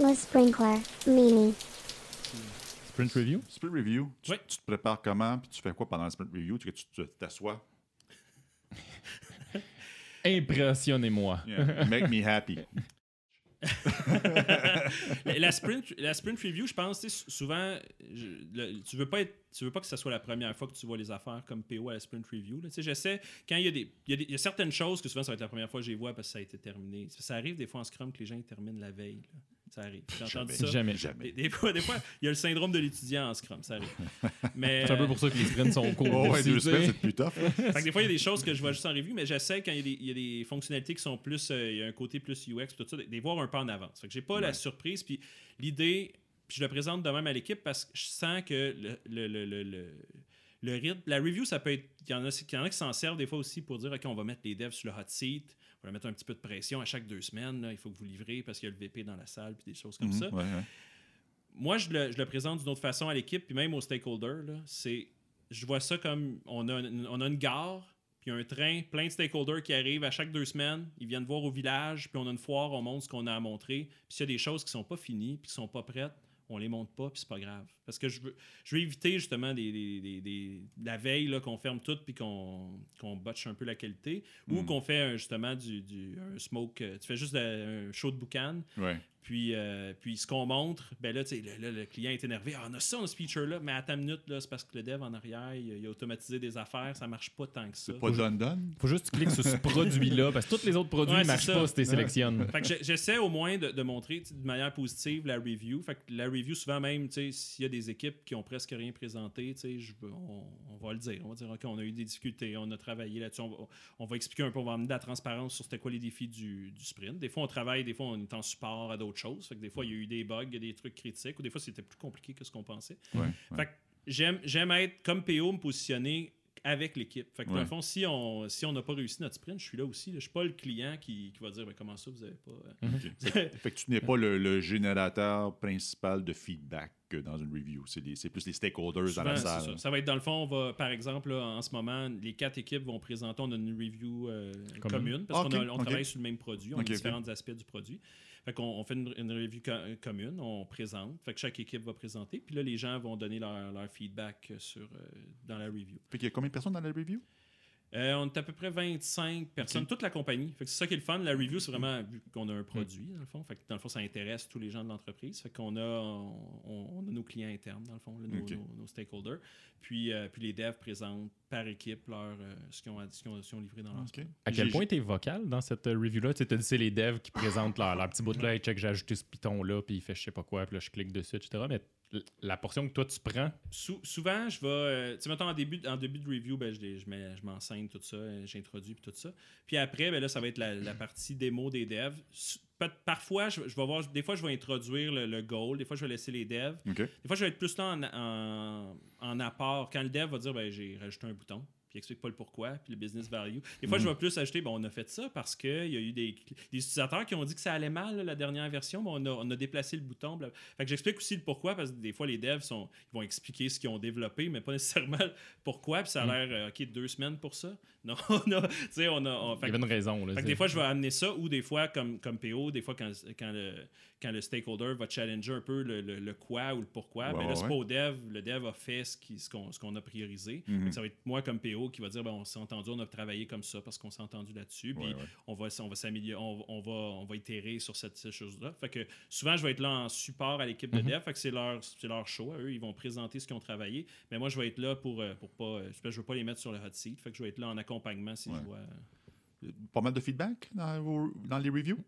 Le sprinkler, Mimi. Sprint review? Sprint review, tu, Oui. tu te prépares comment, puis tu fais quoi pendant le sprint review? Tu t'assois? Impressionnez-moi. Yeah. Make me happy. la, sprint, la sprint review, je pense, souvent, je- le- tu veux pas être, tu veux pas que ce soit la première fois que tu vois les affaires comme PO à la sprint review. là. Tu sais, J'essaie, quand il y, a des, il, y a des- il y a certaines choses que souvent ça va être la première fois que je les vois parce que ça a été terminé. Ça arrive des fois en Scrum que les gens ils terminent la veille. là. Ça arrive. J'ai entendu ça. Jamais. Des, Jamais. des fois, des fois, il y a le syndrome de l'étudiant en Scrum, ça arrive. Mais, C'est un peu pour ça que les sprints sont courts. Oh, ouais, deux semaines, c'est plus tough. Fait que des fois, il y a des choses que je vois juste en revue, mais j'essaie quand il y, a des, il y a des fonctionnalités qui sont plus. euh, il y a un côté plus UX, tout ça, de les voir un peu en avance. Fait que j'ai pas la surprise. Puis l'idée, puis je le présente de même à l'équipe parce que je sens que le, le, le, le, le- le rythme. La review, ça peut être. Il y en a, il y en a qui s'en servent des fois aussi pour dire OK, on va mettre les devs sur le hot seat. On va mettre un petit peu de pression à chaque deux semaines. là, il faut que vous livrez parce qu'il y a le VP dans la salle, puis des choses comme ça Mhm, ouais, ouais. moi, je le, je le présente d'une autre façon à l'équipe, puis même aux stakeholders. C'est, je vois ça comme on a, une, on a une gare, puis un train, plein de stakeholders qui arrivent à chaque deux semaines. Ils viennent voir au village, puis on a une foire, on montre ce qu'on a à montrer. Puis s'il y a des choses qui sont pas finies, puis qui sont pas prêtes, on les montre pas, puis c'est pas grave. Parce que je veux, je veux éviter justement des, des- des- des- la veille là, qu'on ferme tout, puis qu'on, qu'on botche un peu la qualité, ou qu'on fait un- justement du, du- un smoke. euh, Tu fais juste de- un show de boucan, Ouais. Puis, euh, puis ce qu'on montre, ben là, le, là, le client est énervé. Ah, on a ça, on a ce feature-là, mais à ta minute, c'est parce que le dev en arrière, il, a- il a automatisé des affaires, ça marche pas tant que ça. C'est pas done-done. Faut juste que tu cliques sur ce produit-là, parce que tous les autres produits Ouais, ne marchent ça. pas si tu les sélectionnes. Fait que j'ai- j'essaie au moins de, de montrer de manière positive la review. Fait que la review, souvent même, s'il y a des équipes qui ont presque rien présenté, je on, on va le dire. On va dire, OK, on a eu des difficultés, on a travaillé là-dessus. On va, on va expliquer un peu, on va amener de la transparence sur c'était quoi les défis du, du sprint. Des fois, on travaille, des fois, on est en support à d'autres choses. Fait que des fois, il y a eu des bugs, des trucs critiques, ou des fois, c'était plus compliqué que ce qu'on pensait. Ouais, ouais. Fait que j'aime, j'aime être comme PO, me positionner avec l'équipe. Fait que dans le fond, si on si on n'a pas réussi notre sprint, je suis là aussi. là. Je suis pas le client qui, qui va dire comment ça, vous avez pas. euh, Fait que tu n'es pas le, le générateur principal de feedback dans une review. C'est les- c'est plus les stakeholders dans Souvent, la c'est salle. ça. Ça va être dans le fond, on va, par exemple, là, en ce moment, les quatre équipes vont présenter, on a une review euh, Commune. commune, parce Ah, qu'on a- on travaille sur le même produit, on a différents aspects du produit. Fait qu'on on fait une, une review co- commune, on présente, fait que chaque équipe va présenter, puis là, les gens vont donner leur, leur feedback sur, euh, dans la review. Fait qu'il y a combien de personnes dans la review? Euh, on est à peu près 25 personnes, toute la compagnie. Fait que c'est ça qui est le fun. La review, c'est vraiment vu qu'on a un produit, dans le fond. Fait que dans le fond, ça intéresse tous les gens de l'entreprise. Fait qu'on a, on, on a nos clients internes, dans le fond, là, nos, Ok. nos- nos stakeholders. Puis, euh, puis les devs présentent par équipe leur, euh, ce qu'ils ont, ce qu'ils ont- ce qu'ils ont livré dans leur Ok. sprint. À quel point tu es vocal dans cette euh, review-là? Tu sais, t'as dit c'est les devs qui présentent leur, leur petit bout là, hey, check, j'ai ajouté ce piton-là, puis il fait je sais pas quoi, puis là je clique dessus, etc. Mais la portion que toi tu prends, Sou- souvent, je vais. euh, tu sais, mettons, en début, en début de review, ben, je, je, mets- je m'enseigne tout ça, j'introduis puis tout ça. Puis après, ben, là, ça va être la, la partie démo des devs. Parfois, je, je vais voir. Des fois, je vais introduire le, le goal. Des fois, je vais laisser les devs. Des fois, je vais être plus là en, en, en apport. Quand le dev va dire, ben, j'ai rajouté un bouton, puis il explique pas le pourquoi, puis le business value. Des fois, je vais plus ajouter, ben, on a fait ça parce qu'il y a eu des, des utilisateurs qui ont dit que ça allait mal, là, la dernière version, mais on a, on a déplacé le bouton. bla- Fait que j'explique aussi le pourquoi, parce que des fois, les devs sont, ils vont expliquer ce qu'ils ont développé, mais pas nécessairement pourquoi, puis ça a l'air, euh, OK, deux semaines pour ça. Non, on a, tu sais, on a. on- il y avait une raison. Là, fait que c'est- des fois, je vais amener ça, ou des fois, comme, comme PO, des fois, quand, quand, le, quand le stakeholder va challenger un peu le, le- le quoi ou le pourquoi, Ouais, ben là, c'est ouais. pas au dev. Le dev a fait ce qu'on ce a priorisé. Mhm. Que Ça va être moi, comme PO, qui va dire ben, on s'est entendu, on a travaillé comme ça parce qu'on s'est entendu là-dessus. Puis Ouais, ouais. on va, on va s'améliorer, on, on va, on va itérer sur cette, cette chose-là. Fait que souvent, je vais être là en support à l'équipe de dev. Fait que c'est leur, leur show. à Eux, ils vont présenter ce qu'ils ont travaillé. Mais moi, je vais être là pour, euh, pour pas. euh, Je veux pas les mettre sur le hot seat. Fait que je vais être là en accompagnement si Ouais. je vois. Pas mal de feedback dans les reviews?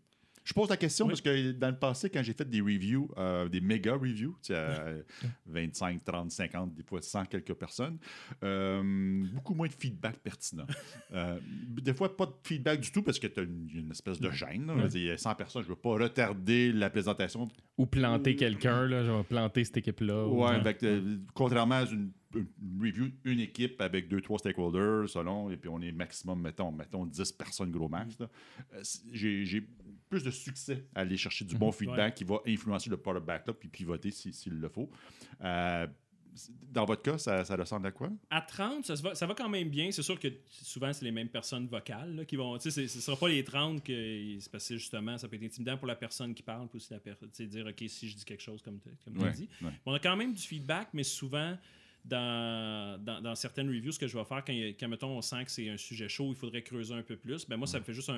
Je pose la question Oui. parce que dans le passé, quand j'ai fait des reviews, euh, des méga reviews, tu sais, à 25, 30, 50, des fois 100 quelques personnes, euh, beaucoup moins de feedback pertinent. Euh, des fois, pas de feedback du tout parce que tu as une, une espèce de gêne. là. Il y a 100 personnes, je ne veux pas retarder la présentation. Ou planter quelqu'un, là, je vais planter cette équipe-là. ou- Ouais, contrairement à une, une review, une équipe avec deux, trois stakeholders, selon, et puis on est maximum, mettons, mettons 10 personnes gros max, j'ai j'ai plus de succès à aller chercher du bon feedback qui va influencer le product backlog puis pivoter si- s'il le faut. Euh, Dans votre cas, ça, ça ressemble à quoi? À 30, ça, va, ça va quand même bien. C'est sûr que souvent, c'est les mêmes personnes vocales là, qui vont. Ce ne sera pas les 30 que. C'est parce que justement, ça peut être intimidant pour la personne qui parle, puis aussi la dire, OK, si je dis quelque chose comme tu as Ouais, dit. ouais. On a quand même du feedback, mais souvent, dans, dans, dans certaines reviews, ce que je vais faire quand, quand mettons, on sent que c'est un sujet chaud, il faudrait creuser un peu plus, ben moi, ça me fait juste un,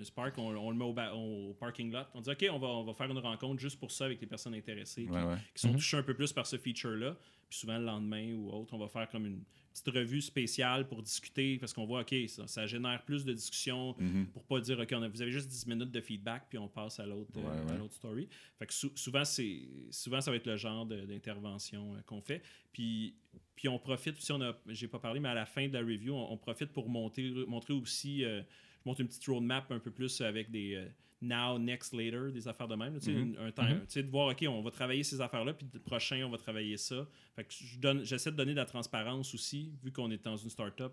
un spark, on, on le met au, ba- au parking lot. On dit, OK, on va, on va faire une rencontre juste pour ça avec les personnes intéressées qui, Ouais, ouais. qui sont Mhm. touchées un peu plus par ce feature-là. Puis souvent, le lendemain ou autre, on va faire comme une petite revue spéciale pour discuter parce qu'on voit, OK, ça, ça génère plus de discussions Mhm. pour pas dire, OK, on a- vous avez juste 10 minutes de feedback, puis on passe à l'autre euh, Ouais, story. Fait que sou- souvent, c'est souvent, ça va être le genre d'intervention euh, qu'on fait. Puis, puis on profite, si on a, j'ai pas parlé, mais à la fin de la review, on, on profite pour monter, montrer aussi, euh, je montre une petite roadmap un peu plus avec des now, next, later, des affaires de même. tu sais, Mhm. une- un temps, tu sais, de voir, OK, on va travailler ces affaires-là, puis le prochain, on va travailler ça. Fait que je donne- j'essaie de donner de la transparence aussi, vu qu'on est dans une startup.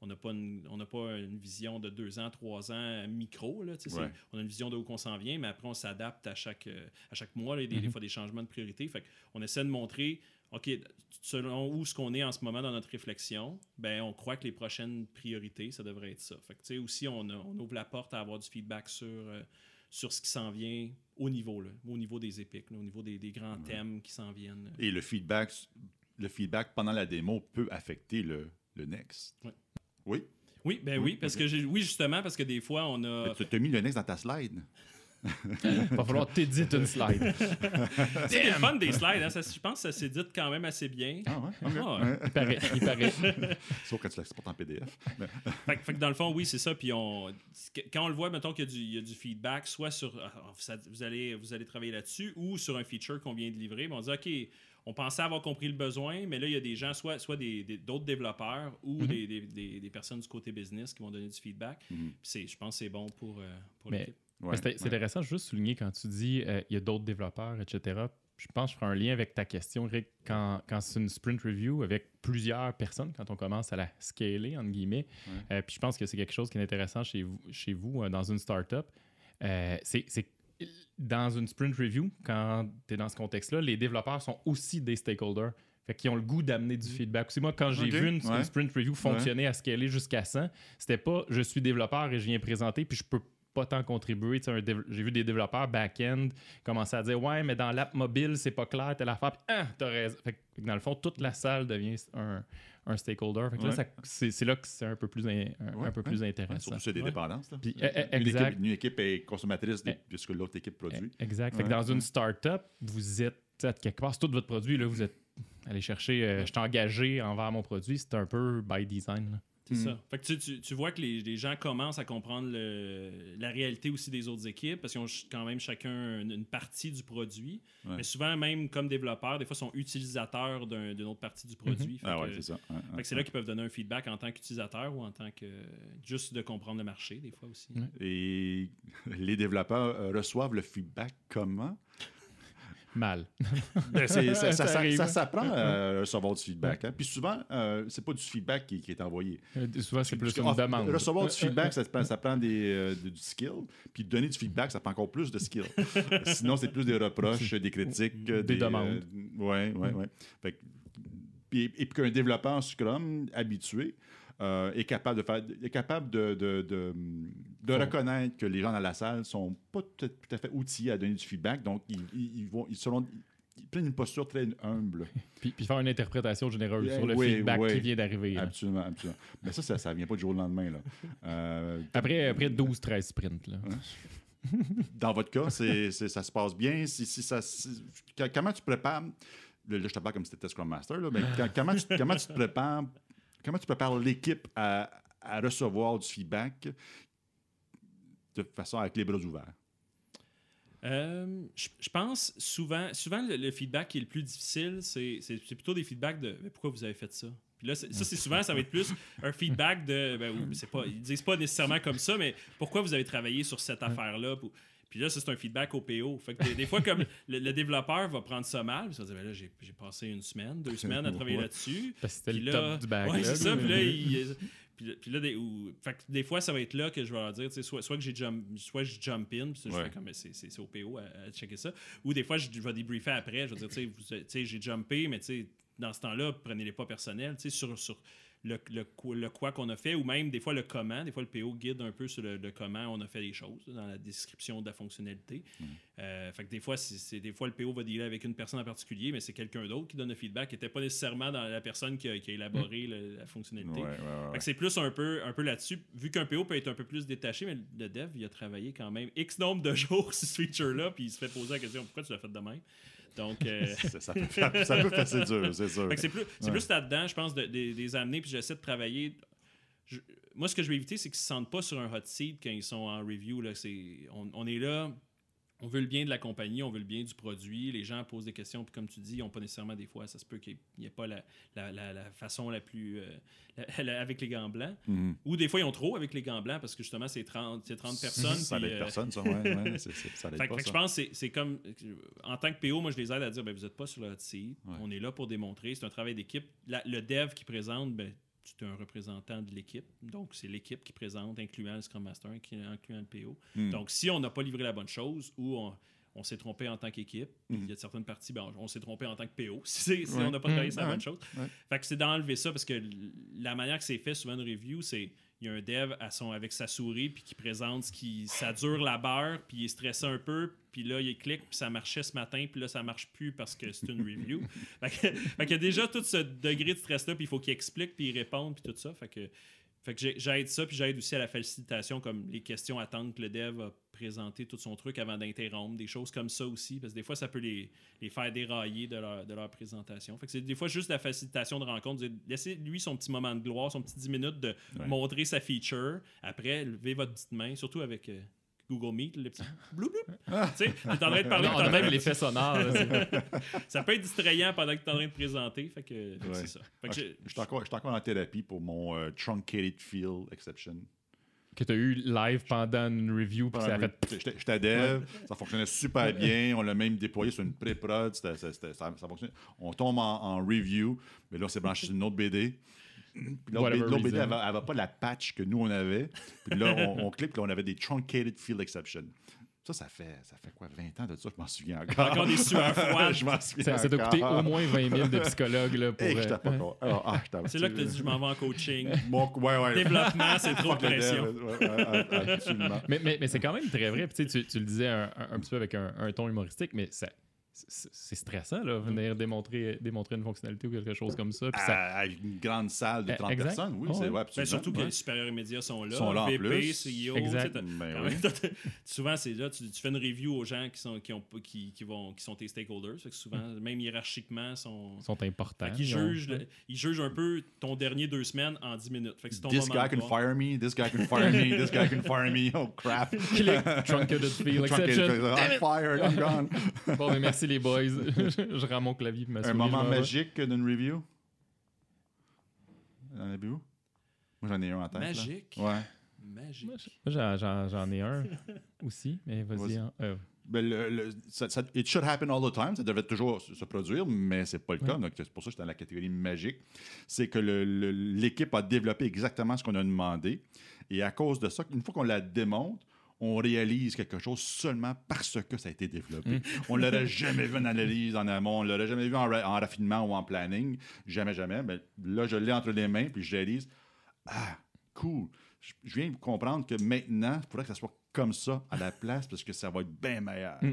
On n'a pas, une, on pas une vision de deux ans, trois ans micro. Là, Ouais. On a une vision de où on s'en vient, mais après, on s'adapte à chaque, euh, à chaque mois. Il y a des, des fois des changements de priorité. Fait on essaie de montrer, OK, selon où ce qu'on est en ce moment dans notre réflexion, ben, on croit que les prochaines priorités, ça devrait être ça. Fait que, tu sais, aussi, on, a- on ouvre la porte à avoir du feedback sur, euh, sur ce qui s'en vient au niveau, là, au niveau des épiques, là, au niveau des, des grands thèmes qui s'en viennent. Et le feedback, le feedback pendant la démo peut affecter le, le next. Ouais. Oui? Oui, ben Oui, oui, parce que oui, justement, parce que des fois, on a. Tu as mis le next dans ta slide. Va falloir t'éditer une slide. C'est le fun des slides, hein, ça- je pense que ça s'édite quand même assez bien. Ah ouais? Ah, Ouais. Il paraît. Il paraît. Sauf quand tu l'exportes en PDF. Mais- Fait, que- fait que dans le fond, oui, c'est ça. Puis on, quand on le voit, mettons qu'il y, a du- il y a du feedback, soit sur ah, ça- vous, allez, vous allez travailler là-dessus, ou sur un feature qu'on vient de livrer. ben on dit OK, on pensait avoir compris le besoin, mais là, il y a des gens, soit, soit des, des- d'autres développeurs ou Mhm. des, des- des- des personnes du côté business qui vont donner du feedback. Mhm. Puis c'est, je pense que c'est bon pour, euh, pour l'équipe. Ouais, c'est ouais. intéressant juste souligner quand tu dis euh, il y a d'autres développeurs, etc. Je pense que je ferai un lien avec ta question, Rick, quand, quand c'est une sprint review avec plusieurs personnes, quand on commence à la scaler, entre guillemets. Ouais. Euh, puis je pense que c'est quelque chose qui est intéressant chez vous, chez vous euh, dans une startup. C'est dans une sprint review, quand tu es dans ce contexte-là, les développeurs sont aussi des stakeholders. Fait qu'ils ont le goût d'amener du feedback. Aussi, moi, quand j'ai vu une, ouais. une sprint review fonctionner à scaler jusqu'à 100, c'était pas je suis développeur et je viens présenter, puis je peux pas tant dév- J'ai vu des développeurs back-end commencer à dire Ouais, mais dans l'app mobile, c'est pas clair, telle affaire. Puis, ah, t'as raison. Fait que, dans le fond, toute la salle devient un, un stakeholder. Fait que là, Ouais. c'est c'est là que c'est un peu plus, in- un, Ouais, un peu ouais. plus intéressant. surtout sur des dépendances. là. Puis, eh, eh, Une, équipe, une équipe est consommatrice de, Eh. de ce que l'autre équipe produit. Exact. Fait que dans une startup, vous êtes, quelque part, c'est tout votre produit. Là, vous êtes allé chercher, euh, je suis engagé envers mon produit. C'est un peu by design. là. C'est Mhm. ça. Fait que tu, tu- tu vois que les, les gens commencent à comprendre le- la réalité aussi des autres équipes parce qu'ils ont quand même chacun une, une partie du produit. Ouais. Mais souvent, même comme développeurs, des fois, sont utilisateurs d'un- d'une autre partie du produit. Fait Ah ouais, c'est ça. Ouais, fait que c'est là qu'ils peuvent donner un feedback en tant qu'utilisateur ou en tant que. juste de comprendre le marché, des fois aussi. Et les développeurs euh, reçoivent le feedback comment? Mal. Ben, ça, ça, Ça ça- arrive. ça s'apprend à recevoir du feedback. hein. Puis souvent, euh, c'est pas du feedback qui, qui est envoyé. Euh, Souvent, c'est plus une ah, demande. Recevoir du Euh, feedback, ça, prend- ça prend des, euh, du skill. Puis donner du feedback, ça prend encore plus de skill. Sinon, c'est plus des reproches, des critiques. euh, Des demandes. Oui, oui, oui. Puis, et puis qu'un développeur Scrum habitué euh, est capable de faire, est capable de, de, de, de reconnaître que les gens dans la salle sont pas tout à, tout à fait outillés à donner du feedback. Donc, ils, ils, ils vont, ils, seront, ils prennent une posture très humble. Puis, puis faire une interprétation généreuse Eh, sur le oui, feedback oui. qui vient d'arriver. là. Absolument, absolument. Mais ça, ça, ça vient pas du jour au lendemain. Là. Euh, Après, après 12-13 sprints. Là. dans votre cas, c'est, c'est- ça se passe bien. Si, si ça, si- comment tu prépares. Là, là, je te parle comme si tu étais Scrum Master, là, mais quand- comment, tu, comment tu te prépares. Comment tu prépares l'équipe à, à recevoir du feedback de façon avec les bras ouverts? Euh, je je pense souvent, souvent le, le feedback qui est le plus difficile, c'est plutôt des feedbacks de Mais pourquoi vous avez fait ça? Puis là, ça, c'est souvent, ça va être plus un feedback de. Ben, c'est pas, ils disent pas nécessairement comme ça, mais pourquoi vous avez travaillé sur cette affaire-là? Puis- là, ça, c'est un feedback au PO. Fait que des, des fois, comme le, le développeur va prendre ça mal, puis il va dire Ben là, j'ai passé une semaine, deux semaines à travailler là-dessus. Parce que c'était Puis le là, top du. Ouais, c'est ça. Puis là, il- puis là- puis là, des, ou- fait que des fois, ça va être là que je vais leur dire, tu sais, soit, soit que j'ai jump, soit je jump in, puis ça, je fais comme, ben, c'est au PO à, à checker ça. Ou des fois, je, je vais débriefer après, je vais dire, tu sais, vous- tu sais, j'ai jumpé, mais tu sais, dans ce temps-là, prenez-les pas personnels, tu sais, sur, sur le, le, quoi- le quoi qu'on a fait, ou même des fois le comment. Des fois, le PO guide un peu sur le, le comment on a fait les choses, dans la description de la fonctionnalité. Euh, fait que des fois, c'est, des fois, le PO va dealer avec une personne en particulier, mais c'est quelqu'un d'autre qui donne le feedback, qui n'était pas nécessairement dans la personne qui a, qui a élaboré la fonctionnalité. Ouais, ouais, ouais, Fait ouais. que c'est plus un peu, un peu là-dessus. Vu qu'un PO peut être un peu plus détaché, mais le dev, il a travaillé quand même X nombre de jours sur ce feature-là, puis il se fait poser la question pourquoi tu l'as fait de même? Donc, euh, Ça, ça peut faire, ça peut faire c'est dur, c'est sûr. c'est plus, Ouais. plus là-dedans, je pense, de, de- de les amener, puis j'essaie de travailler. Je- moi, ce que je vais éviter, c'est qu'ils ne se sentent pas sur un hot seat quand ils sont en review. Là. On est là, on veut le bien de la compagnie, on veut le bien du produit. Les gens posent des questions, puis comme tu dis, ils n'ont pas nécessairement des fois, ça se peut qu'il n'y ait pas la, la, la- la façon la plus. euh, la- avec les gants blancs. Mhm. Ou des fois, ils ont trop avec les gants blancs parce que justement, c'est 30, c'est 30 personnes. Ça l'aide euh, personne, ça. Ouais, ouais, c'est- c'est- ça l'aide fait, que- pas, fait ça. je pense que c'est- comme en tant que PO, moi je les aide à dire ben, vous n'êtes pas sur le hot seat. Ouais. On est là pour démontrer. C'est un travail d'équipe. Le dev qui présente, ben, c'est un représentant de l'équipe. Donc c'est l'équipe qui présente, incluant le Scrum Master, incluant incluant le PO. Hmm. Donc si on n'a pas livré la bonne chose ou on, on s'est trompé en tant qu'équipe, puis il y a certaines parties, ben, on s'est trompé en tant que PO. Si, c'est- si Ouais. on n'a pas travaillé sur la Ouais. bonne chose. Fait que c'est d'enlever ça parce que la manière que c'est fait, souvent une review, c'est il y a un dev à son, avec sa souris puis qui présente ce qui ça dure la beurre puis il est stressé un peu puis là il clique puis ça marchait ce matin puis là ça marche plus parce que c'est une review. fait que- fait a déjà tout ce degré de stress là puis il faut qu'il explique puis il réponde puis tout ça. Fait que fait que j'aide ça, puis j'aide aussi à la facilitation, comme les questions attendent que le dev a présenté tout son truc avant d'interrompre, des choses comme ça aussi, parce que des fois, ça peut les, les faire dérailler de leur, de leur présentation. Fait que c'est des fois juste la facilitation de rencontre, laissez lui son petit moment de gloire, son petit 10 minutes de Ouais. montrer sa feature. Après, levez votre petite main, surtout avec euh, Google Meet, le petit bloup bloup. tu sais, t'es en train de parler, t'es en train de- l'effet sonore. ça peut être distrayant pendant que tu es en train de présenter. Fait que, Ouais. c'est ça. Fait que Ah, Je j'ai- je suis encore, je suis encore en thérapie pour mon euh, truncated feel exception. Que tu as eu live pendant une review, puis ça a fait. J'étais dev, ça fonctionnait super bien. On l'a même déployé sur une pré-prod. Ça, ça fonctionnait. On tombe en, en review, mais là, on s'est branché sur une autre BD. L'autre BD, elle n'avait pas la patch que nous, on avait. Puis là, on, on clique, puis là, on avait des truncated field exception. Ça, ça fait, ça fait quoi, 20 ans de ça? Je m'en souviens encore. Encore des sueurs froides. je m'en souviens Ça ça t'a coûté encore. au moins 20 000 de psychologue là, pour. Euh, j'étais pas con- Ah, ah, c'est là que tu as dit je m'en vais en coaching. Mon- ouais, ouais. Développement, c'est trop de pression. Mais, mais, mais c'est quand même très vrai. Puis, tu, sais, tu, tu le disais un, un- un petit peu avec un, un ton humoristique, mais ça- c'est stressant, là, venir démontrer, démontrer une fonctionnalité ou quelque chose comme ça. Puis ça À, à une grande salle de Eh, 30 exact. personnes, oui, Oh, c'est ouais. Ben, surtout que ouais. les supérieurs immédiats sont là. Sont là en VP, plus. CEO. Exact. Ben oui. Souvent, c'est là, tu, tu fais une review aux gens qui sont, qui ont, pas- qui, qui vont, qui sont tes stakeholders. Que souvent, même hiérarchiquement, sont. sont importants. Ils ont- jugent, le- ils jugent un peu ton dernier deux semaines en 10 minutes. Fait que c'est ton This moment guy can fire me, this guy can fire me, this guy can fire me. Oh crap. Click, truncated exception. I'm fired, I'm gone. Bon, ben merci les boys. je rends mon clavier Un moment magique d'une review? En avez-vous? Moi j'en ai un en tête. là. Magique? Ouais. Magique. Moi, J'en, j'en- j'en ai un aussi, mais vas-y. Vas-y. hein. Euh, Ben, le- le- ça, ça- it should happen all the time. Ça devrait toujours se produire, mais c'est pas le cas. Donc, c'est pour ça que je suis dans la catégorie magique. C'est que le- le- l'équipe a développé exactement ce qu'on a demandé. Et à cause de ça, une fois qu'on la démontre, on réalise quelque chose seulement parce que ça a été développé. On l'aurait jamais vu en analyse en amont, on l'aurait jamais vu en, ra- en raffinement ou en planning. Jamais, jamais. Ben, là, je l'ai entre les mains, puis je réalise, ah, cool. Je- Je viens de comprendre que maintenant, il faudrait que ça soit comme ça à la place parce que ça va être bien meilleur. Mm.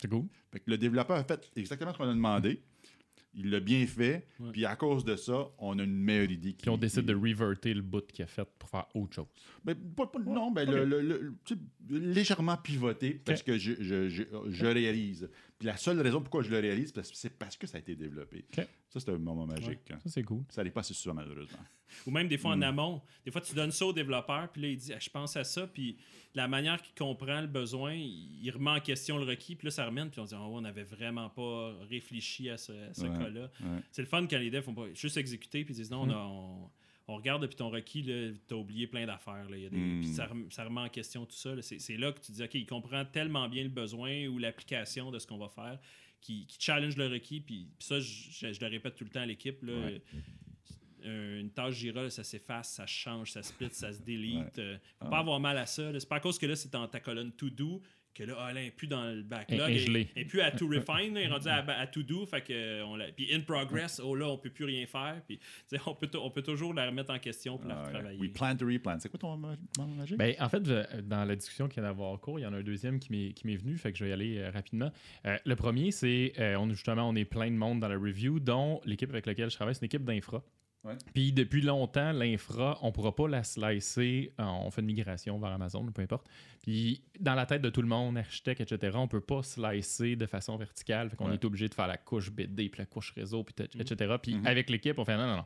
c'est cool. Fait que le développeur a fait exactement ce qu'on a demandé. Il l'a bien fait. Ouais. Puis à cause de ça, on a une meilleure idée. Qui, Puis on décide qui- de reverter le bout qu'il a fait pour faire autre chose. Ben, pas- pas- non, ben, le- le- le- tu sais, légèrement pivoté parce que je, je- je- je réalise. Puis la seule raison pourquoi je le réalise, c'est parce que ça a été développé. Ça, c'est un moment magique. hein. Ça, c'est cool. Ça n'arrive pas assez souvent, malheureusement. Ou même des fois en amont. Des fois, tu donnes ça au développeur, puis là, il dit ah, Je pense à ça, puis la manière qu'il comprend le besoin, il remet en question le requis, puis là, ça remène, puis on dit Ah ouais, on n'avait vraiment pas réfléchi à ce, à ce Ouais, cas-là. ouais. C'est le fun quand les devs font pas juste exécuter, puis ils disent Non, on, a- on- on regarde depuis ton requis, t'as oublié plein d'affaires. là. Il y a des- Hmm. Ça, rem- ça remet en question tout ça. C'est là que tu dis Ok, il comprend tellement bien le besoin ou l'application de ce qu'on va faire. Qui, qui challenge le requis, puis puis ça, je, le répète tout le temps à l'équipe. là, Ouais. euh, une tâche Jira, là, ça s'efface, ça change, ça split, ça se delete. Ouais. euh, faut Ah. pas avoir mal à ça. C'est pas à cause que là, c'est dans ta colonne to do que là, ah, là, elle est plus dans le backlog. Elle est plus à to refine, là, elle est rendue à, à to do. Fait que, on l'a- puis in progress, oh là, on peut plus rien faire. Puis, on, peut, on peut toujours la remettre en question pour la Ah, retravailler. We plan to replan. C'est quoi ton mot magique? Ben, en fait, je- dans la discussion qui vient d'avoir cours, il y en a un deuxième qui m'est, qui m'est venu, fait que je vais y aller euh, rapidement. Euh, le premier, c'est, euh, on, justement, on est plein de monde dans la review, dont l'équipe avec laquelle je travaille, c'est une équipe d'infra. Ouais. Puis depuis longtemps, l'infra, on pourra pas la slicer. euh, On fait une migration vers Amazon, peu importe. Puis dans la tête de tout le monde, architecte, etc., on peut pas slicer de façon verticale. Fait qu'on Ouais. est obligé de faire la couche BD, puis la couche réseau, puis t- Mhm. etc. Puis Mhm. avec l'équipe, on fait non, non, non.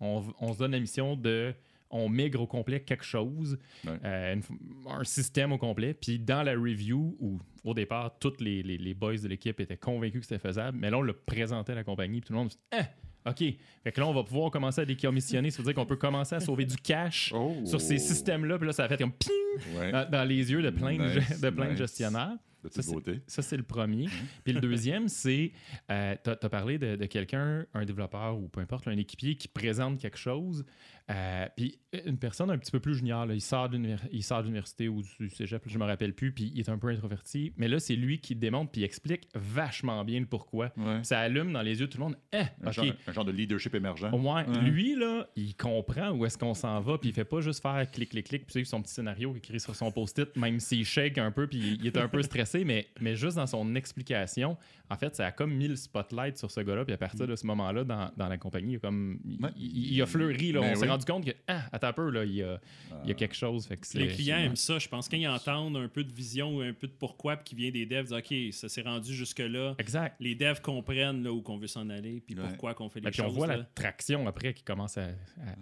On, on se donne la mission de. On migre au complet quelque chose, Ouais. euh, une un système au complet. Puis dans la review, où au départ, tous les, les, les boys de l'équipe étaient convaincus que c'était faisable, mais là, on le présentait à la compagnie, puis tout le monde dit Ah, OK. Fait que là, on va pouvoir commencer à décommissionner. Ça veut dire qu'on peut commencer à sauver du cash Oh. sur ces systèmes-là. Puis là, ça a fait comme ping Ouais. dans, dans les yeux de plein, de, Nice, de, plein de nice. gestionnaires. De beauté. Ça, c'est le premier. Puis le deuxième, c'est, euh, tu as, parlé de, de quelqu'un, un développeur ou peu importe, un équipier qui présente quelque chose. euh, puis une personne un petit peu plus junior, là, il sort de l'université ou du cégep, je me rappelle plus, puis il est un peu introverti. Mais là, c'est lui qui démontre puis explique vachement bien le pourquoi. Ouais. Ça allume dans les yeux de tout le monde. Eh, Un, genre, un genre de leadership émergent. Au moins, Ouais. lui, là, il comprend où est-ce qu'on s'en va, puis il fait pas juste faire clic, clic, clic, puis son petit scénario écrit sur son post-it, même s'il shake un peu, puis il est un peu stressé, mais, mais juste dans son explication, en fait, ça a comme mis le spotlight sur ce gars-là, puis à partir de ce moment-là, dans, dans la compagnie, il a, comme, il, Ouais. il- il a fleuri, là, Ben on s'est rendu compte que, ah, attends un peu, là, il y a, il y a quelque chose. Fait que c'est- Les clients aiment ça. Je pense quand ils entendent un peu de vision ou un peu de pourquoi, puis qui vient des devs, ils disent OK, ça s'est rendu jusque-là. Exact. Les devs comprennent là, où qu'on veut s'en aller, puis Ouais. pourquoi qu'on fait les Et puis on choses. voit la traction après qui commence à.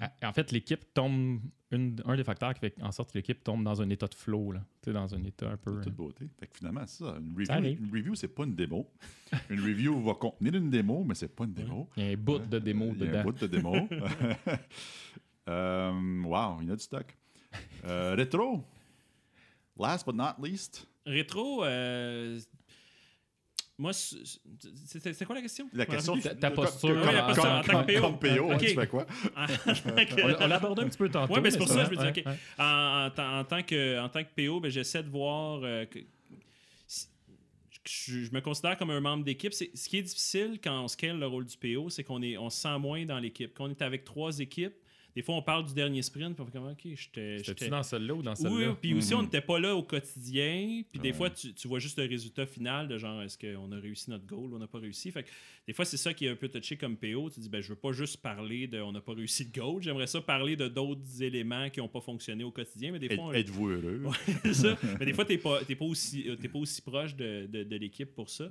à- à- en fait, l'équipe tombe. Une- un des facteurs qui fait en sorte que l'équipe tombe dans un état de flow, là. Dans un état un peu. De toute beauté. Fait que finalement, c'est ça. Une review, une review, c'est pas une démo. une review va contenir une démo, mais c'est pas une démo. Il y a un bout de démo Il y a un dedans. bout de démo. Euh, wow, il y a du stock. Euh, rétro. Last but not least, Rétro, euh, moi, c'est- quoi la question? la question. Ta- posture, Oui, la en comme- tant que PO. Comme PO, hein, tu fais quoi? Ah, On l'a- abordé un petit peu tantôt. Ouais, ben, c'est mais pour ça que je me dis, ouais, OK. ouais. En, en tant- en tant que, en tant que PO, ben, j'essaie de voir. euh, que- je, je me considère comme un membre d'équipe. Ce qui est difficile quand on scale le rôle du PO, c'est qu'on est, on se sent moins dans l'équipe. Quand on est avec trois équipes, des fois, on parle du dernier sprint, puis on fait comme, OK, j'étais. C'était-tu j'étais- dans celle-là ou dans oui, celle-là? puis aussi, on Mhm. n'était pas là au quotidien. Puis des Ouais. fois, tu, tu vois juste le résultat final de genre, est-ce qu'on a réussi notre goal ou on n'a pas réussi? Fait que des fois, c'est ça qui est un peu touché comme PO. Tu dis, ben, je veux pas juste parler de on n'a pas réussi le goal. J'aimerais ça parler de d'autres éléments qui n'ont pas fonctionné au quotidien. Mais des fois, on- Êtes-vous heureux? ça. Mais des fois, tu n'es pas, t'es pas, aussi, t'es pas aussi proche de, de- de l'équipe pour ça.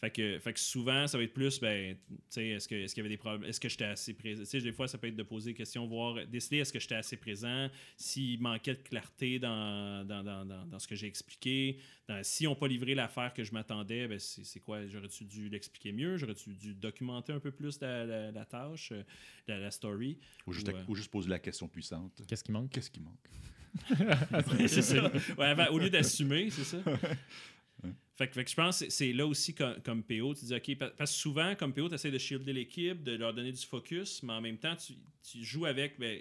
fait, que, fait que souvent, ça va être plus, ben, tu sais, est-ce que- est-ce qu'il y avait des problèmes? Est-ce que j'étais assez présent? Tu sais, des fois, ça peut être de poser des questions, voir, décider est-ce que j'étais assez présent, s'il manquait de clarté dans, dans, dans, dans- dans ce que j'ai expliqué. Dans- S'ils n'ont pas livré l'affaire que je m'attendais, ben, c'est c'est quoi? J'aurais-tu dû l'expliquer mieux? J'aurais-tu dû documenter un peu plus la, la- la tâche, euh, la, la story? Ou juste, Ouais. ou juste poser la question puissante. Qu'est-ce qui manque? Qu'est-ce qui manque? c'est ça. Ouais, avant- au lieu d'assumer, c'est ça. Fait que, je pense que c'est- là aussi comme, comme PO, tu dis OK, pa- parce que souvent, comme PO, tu essaies de shielder l'équipe, de leur donner du focus, mais en même temps, tu, tu joues avec, ben,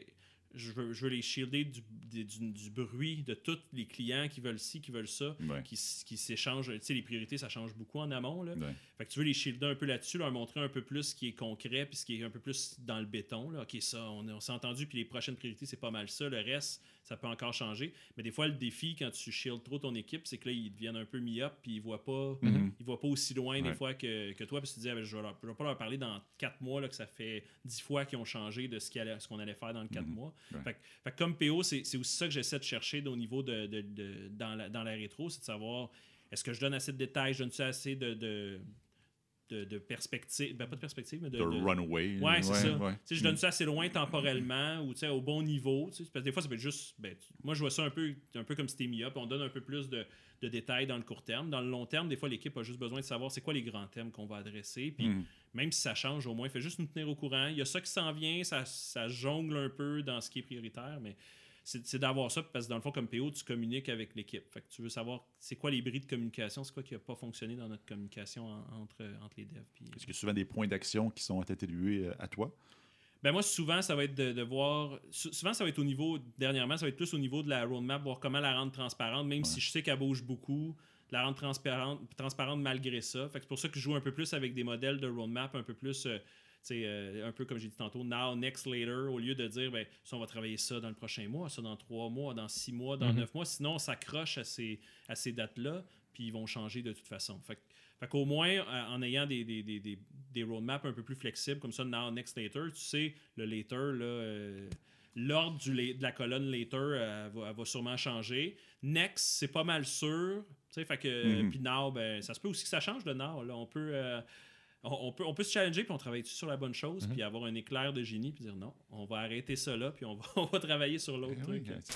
je, veux, je veux les shielder du, du, du- du bruit de tous les clients qui veulent ci, qui veulent ça, Ouais. qui, qui s'échangent. Tu sais, les priorités, ça change beaucoup en amont. Là. Ouais. Fait que tu veux les shielder un peu là-dessus, leur montrer un peu plus ce qui est concret, puis ce qui est un peu plus dans le béton. Là. OK, ça, on, on s'est entendu, puis les prochaines priorités, c'est pas mal ça. Le reste, ça peut encore changer. Mais des fois, le défi, quand tu shields trop ton équipe, c'est que là, ils deviennent un peu mi-up, puis ils voient pas, Mhm. ils voient pas aussi loin des fois que, que toi, que tu dis, Ah, ben, je, vais leur- je vais pas leur parler dans quatre mois, là, que ça fait dix fois qu'ils ont changé de ce qu'il allait- qu'on allait faire dans le quatre Mhm. mois. Fait, comme PO, c'est aussi ça que j'essaie de chercher au niveau de, dans, la, rétro, c'est de savoir est-ce que je donne assez de détails, je donne assez de, de, de perspective, ben pas de perspective, mais de. De de- runaway. Ouais, c'est ça. ouais. Je donne ça assez loin temporellement ou au bon niveau. Parce que des fois, ça peut être juste. ben, moi, je vois ça un peu, un peu comme up. On donne un peu plus de, de détails dans le court terme. Dans le long terme, des fois, l'équipe a juste besoin de savoir c'est quoi les grands thèmes qu'on va adresser. Puis Mhm. même si ça change, au moins, fait juste nous tenir au courant. Il y a ça qui s'en vient, ça, ça jongle un peu dans ce qui est prioritaire, mais c'est d'avoir ça parce que dans le fond, comme PO, tu communiques avec l'équipe. Fait que tu veux savoir c'est quoi les bris de communication, c'est quoi qui n'a pas fonctionné dans notre communication en- entre, entre les devs. Puis, Est-ce qu'il y a souvent des points d'action qui sont attribués euh, à toi? ben moi, souvent, ça va être de, de voir. sou- Souvent, ça va être au niveau. Dernièrement, ça va être plus au niveau de la roadmap, voir comment la rendre transparente, même si je sais qu'elle bouge beaucoup. la rendre transparente, transparente malgré ça. Fait que c'est pour ça que je joue un peu plus avec des modèles de roadmap un peu plus. euh, euh, un peu comme j'ai dit tantôt, now, next, later, au lieu de dire, ben, ça, on va travailler ça dans le prochain mois, ça dans trois mois, dans six mois, dans Mhm. neuf mois. Sinon, on s'accroche à ces, à ces dates-là, puis ils vont changer de toute façon. Fait, qu'au moins, euh, en ayant des, des, des, des, des roadmaps un peu plus flexibles, comme ça, now, next, later, tu sais, le later, là, euh, l'ordre de la colonne later, euh, elle, va, elle va sûrement changer. Next, c'est pas mal sûr. Fait que, Mhm. puis now, ben, ça se peut aussi que ça change de now. Là. On peut. On, on peut, on peut se challenger puis on travaille sur la bonne chose Mhm. puis avoir un éclair de génie puis dire non, on va arrêter ça là puis on va, on va travailler sur l'autre Eh truc. oui, quand-